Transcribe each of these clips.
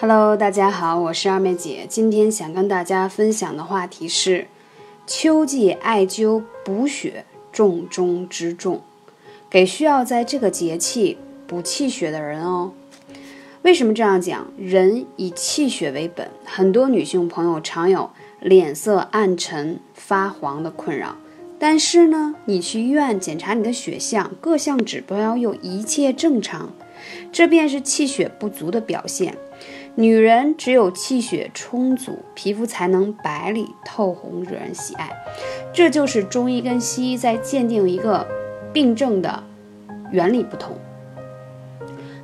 Hello，大家好，我是二妹姐。今天想跟大家分享的话题是秋季艾灸补血重中之重，给需要在这个节气补气血的人哦。为什么这样讲？人以气血为本，很多女性朋友常有脸色暗沉、发黄的困扰，但是呢，你去医院检查你的血象，各项指标又一切正常，这便是气血不足的表现。女人只有气血充足，皮肤才能白里透红，惹人喜爱。这就是中医跟西医在鉴定一个病症的原理不同。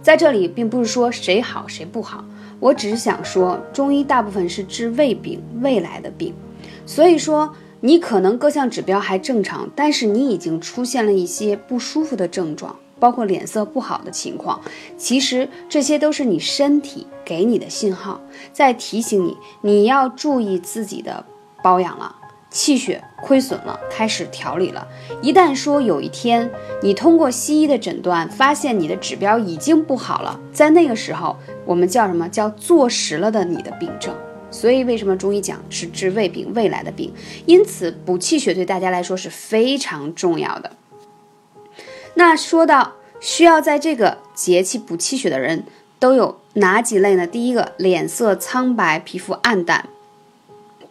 在这里，并不是说谁好谁不好，我只是想说，中医大部分是治未病、未来的病。所以说，你可能各项指标还正常，但是你已经出现了一些不舒服的症状。包括脸色不好的情况，其实这些都是你身体给你的信号，在提醒你你要注意自己的保养了，气血亏损了，开始调理了。一旦说有一天你通过西医的诊断发现你的指标已经不好了，在那个时候我们叫什么叫坐实了的你的病症。所以为什么中医讲是治未病未来的病？因此补气血对大家来说是非常重要的。那说到需要在这个节气补气血的人，都有哪几类呢？第一个，脸色苍白，皮肤暗淡；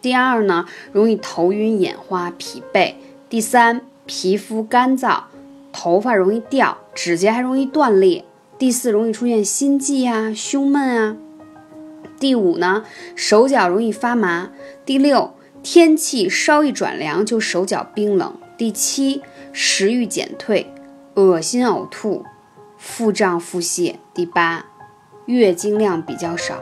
第二呢，容易头晕眼花、疲惫；第三，皮肤干燥，头发容易掉，指甲还容易断裂；第四，容易出现心悸啊、胸闷啊；第五呢，手脚容易发麻；第六，天气稍一转凉就手脚冰冷；第七，食欲减退。恶心呕吐、腹胀腹泻。第八，月经量比较少。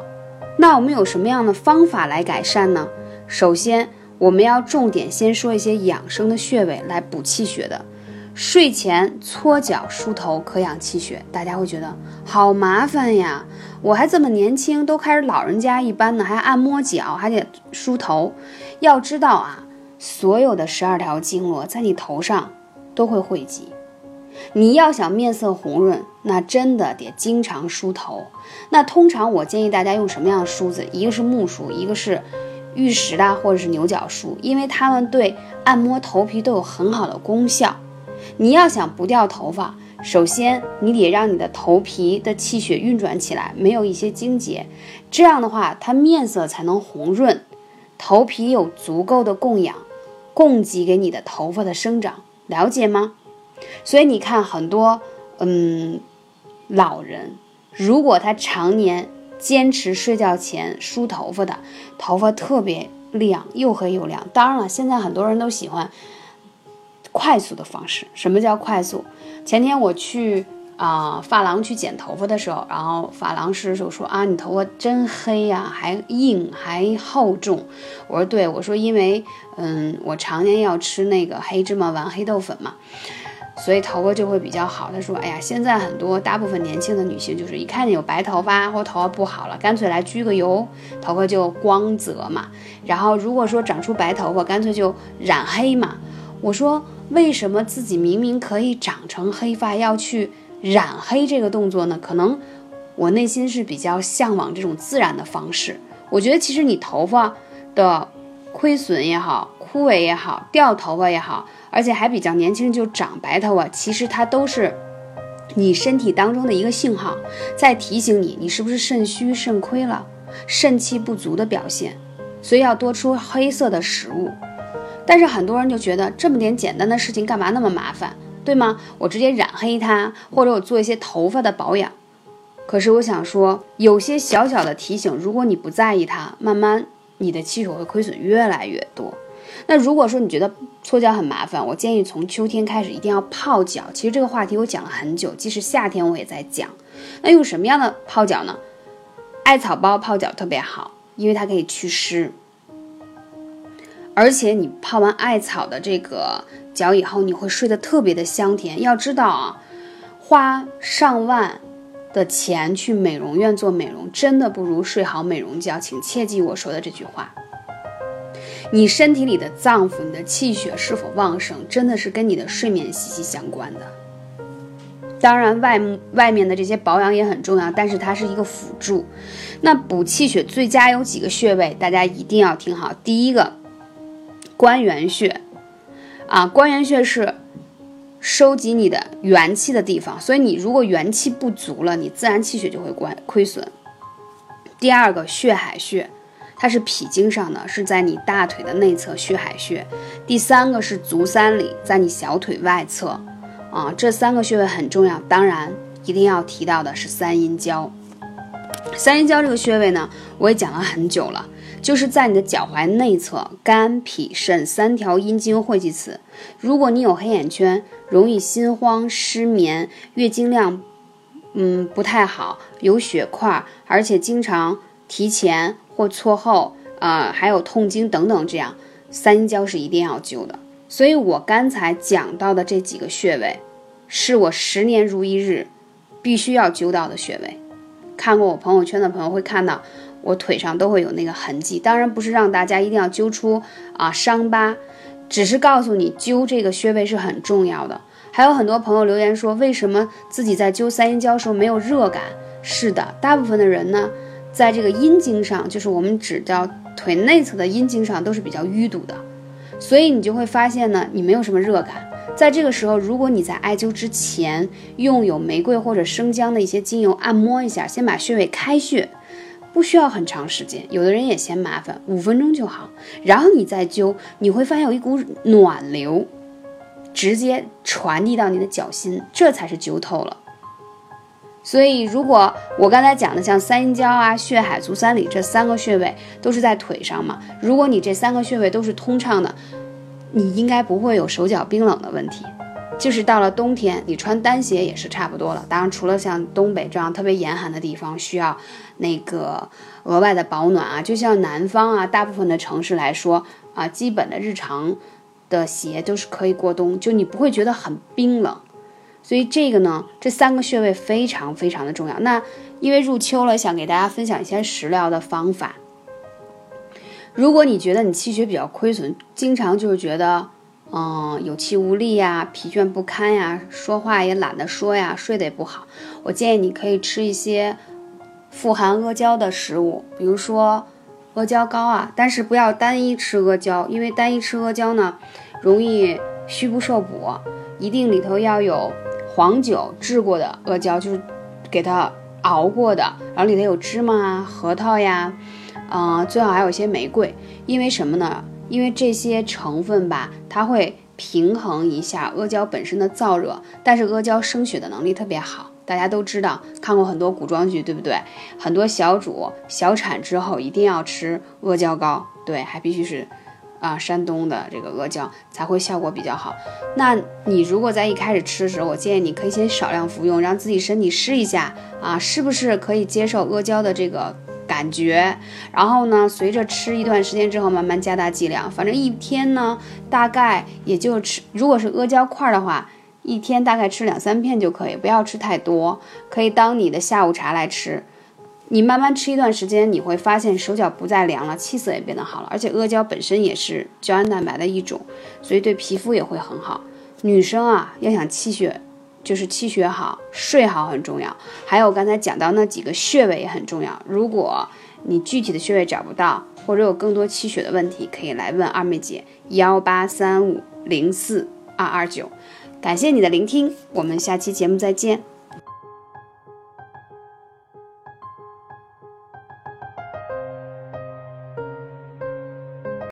那我们有什么样的方法来改善呢？首先，我们要重点先说一些养生的穴位来补气血的。睡前搓脚梳头可养气血。大家会觉得好麻烦呀，我还这么年轻，都开始老人家一般呢，还按摩脚，还得梳头。要知道啊，所有的十二条经络在你头上都会汇集。你要想面色红润，那真的得经常梳头。那通常我建议大家用什么样的梳子？一个是木梳，一个是玉石的或者是牛角梳，因为它们对按摩头皮都有很好的功效。你要想不掉头发，首先你得让你的头皮的气血运转起来，没有一些经结，这样的话它面色才能红润，头皮有足够的供氧，供给给你的头发的生长。了解吗？所以你看，很多嗯老人，如果他常年坚持睡觉前梳头发的，头发特别亮，又黑又亮。当然了，现在很多人都喜欢快速的方式。什么叫快速？前天我去啊发廊去剪头发的时候，然后发廊师就说啊，你头发真黑呀，还硬还厚重。我说对，我说因为嗯我常年要吃那个黑芝麻丸、黑豆粉嘛。所以头发就会比较好。他说：“哎呀，现在很多大部分年轻的女性，就是一看见有白头发或头发不好了，干脆来焗个油，头发就光泽嘛。然后如果说长出白头发，干脆就染黑嘛。我说，为什么自己明明可以长成黑发，要去染黑这个动作呢？可能我内心是比较向往这种自然的方式。我觉得其实你头发的亏损也好，枯萎也好，掉头发也好。”而且还比较年轻就长白头发，其实它都是你身体当中的一个信号，在提醒你你是不是肾虚肾亏了，肾气不足的表现，所以要多吃黑色的食物。但是很多人就觉得这么点简单的事情干嘛那么麻烦，对吗？我直接染黑它，或者我做一些头发的保养。可是我想说，有些小小的提醒，如果你不在意它，慢慢你的气血会亏损越来越多。那如果说你觉得搓脚很麻烦，我建议从秋天开始一定要泡脚。其实这个话题我讲了很久，即使夏天我也在讲。那用什么样的泡脚呢？艾草包泡脚特别好，因为它可以祛湿。而且你泡完艾草的这个脚以后，你会睡得特别的香甜。要知道啊，花上万的钱去美容院做美容，真的不如睡好美容觉。请切记我说的这句话。你身体里的脏腑，你的气血是否旺盛，真的是跟你的睡眠息息相关的。当然外外面的这些保养也很重要，但是它是一个辅助。那补气血最佳有几个穴位，大家一定要听好。第一个，关元穴，啊，关元穴是收集你的元气的地方，所以你如果元气不足了，你自然气血就会关亏损。第二个，血海穴，它是脾经上的，是在你大腿的内侧血海穴。第三个是足三里，在你小腿外侧。啊，这三个穴位很重要，当然一定要提到的是三阴交。三阴交这个穴位呢，我也讲了很久了，就是在你的脚踝内侧，肝、脾、肾三条阴经汇集此。如果你有黑眼圈，容易心慌、失眠，月经量嗯不太好，有血块，而且经常提前或错后，啊，还有痛经等等，这样三阴交是一定要灸的。所以我刚才讲到的这几个穴位，是我十年如一日必须要灸到的穴位。看过我朋友圈的朋友会看到，我腿上都会有那个痕迹。当然不是让大家一定要灸出啊伤疤，只是告诉你灸这个穴位是很重要的。还有很多朋友留言说，为什么自己在灸三阴交时候没有热感？是的，大部分的人呢，在这个阴经上，就是我们指的腿内侧的阴经上，都是比较淤堵的。所以你就会发现呢，你没有什么热感。在这个时候，如果你在艾灸之前用有玫瑰或者生姜的一些精油按摩一下，先把穴位开穴，不需要很长时间。有的人也嫌麻烦，五分钟就好。然后你再灸，你会发现有一股暖流直接传递到你的脚心，这才是灸透了。所以，如果我刚才讲的像三阴交啊、血海、足三里这三个穴位都是在腿上嘛，如果你这三个穴位都是通畅的，你应该不会有手脚冰冷的问题。就是到了冬天，你穿单鞋也是差不多了。当然，除了像东北这样特别严寒的地方需要那个额外的保暖啊，就像南方啊，大部分的城市来说啊，基本的日常的鞋都是可以过冬，就你不会觉得很冰冷。所以这个呢，这三个穴位非常非常的重要。那因为入秋了，想给大家分享一些食疗的方法。如果你觉得你气血比较亏损，经常就是觉得，嗯，有气无力呀，疲倦不堪呀，说话也懒得说呀，睡得也不好，我建议你可以吃一些富含阿胶的食物，比如说阿胶糕啊。但是不要单一吃阿胶，因为单一吃阿胶呢，容易虚不受补，一定里头要有。黄酒制过的阿胶就是给它熬过的，然后里头有芝麻啊、核桃呀，嗯，最好还有一些玫瑰。因为什么呢？因为这些成分吧，它会平衡一下阿胶本身的燥热。但是阿胶生血的能力特别好，大家都知道，看过很多古装剧，对不对？很多小主小产之后一定要吃阿胶糕，对，还必须是。啊，山东的这个阿胶才会效果比较好。那你如果在一开始吃的时候，我建议你可以先少量服用，让自己身体试一下啊，是不是可以接受阿胶的这个感觉。然后呢，随着吃一段时间之后，慢慢加大剂量。反正一天呢，大概也就吃，如果是阿胶块的话，一天大概吃两三片就可以，不要吃太多，可以当你的下午茶来吃。你慢慢吃一段时间，你会发现手脚不再凉了，气色也变得好了。而且阿胶本身也是胶原蛋白的一种，所以对皮肤也会很好。女生啊，要想气血，就是气血好，睡好很重要。还有刚才讲到那几个穴位也很重要。如果你具体的穴位找不到，或者有更多气血的问题，可以来问二妹姐幺八三五零四二二九。感谢你的聆听，我们下期节目再见。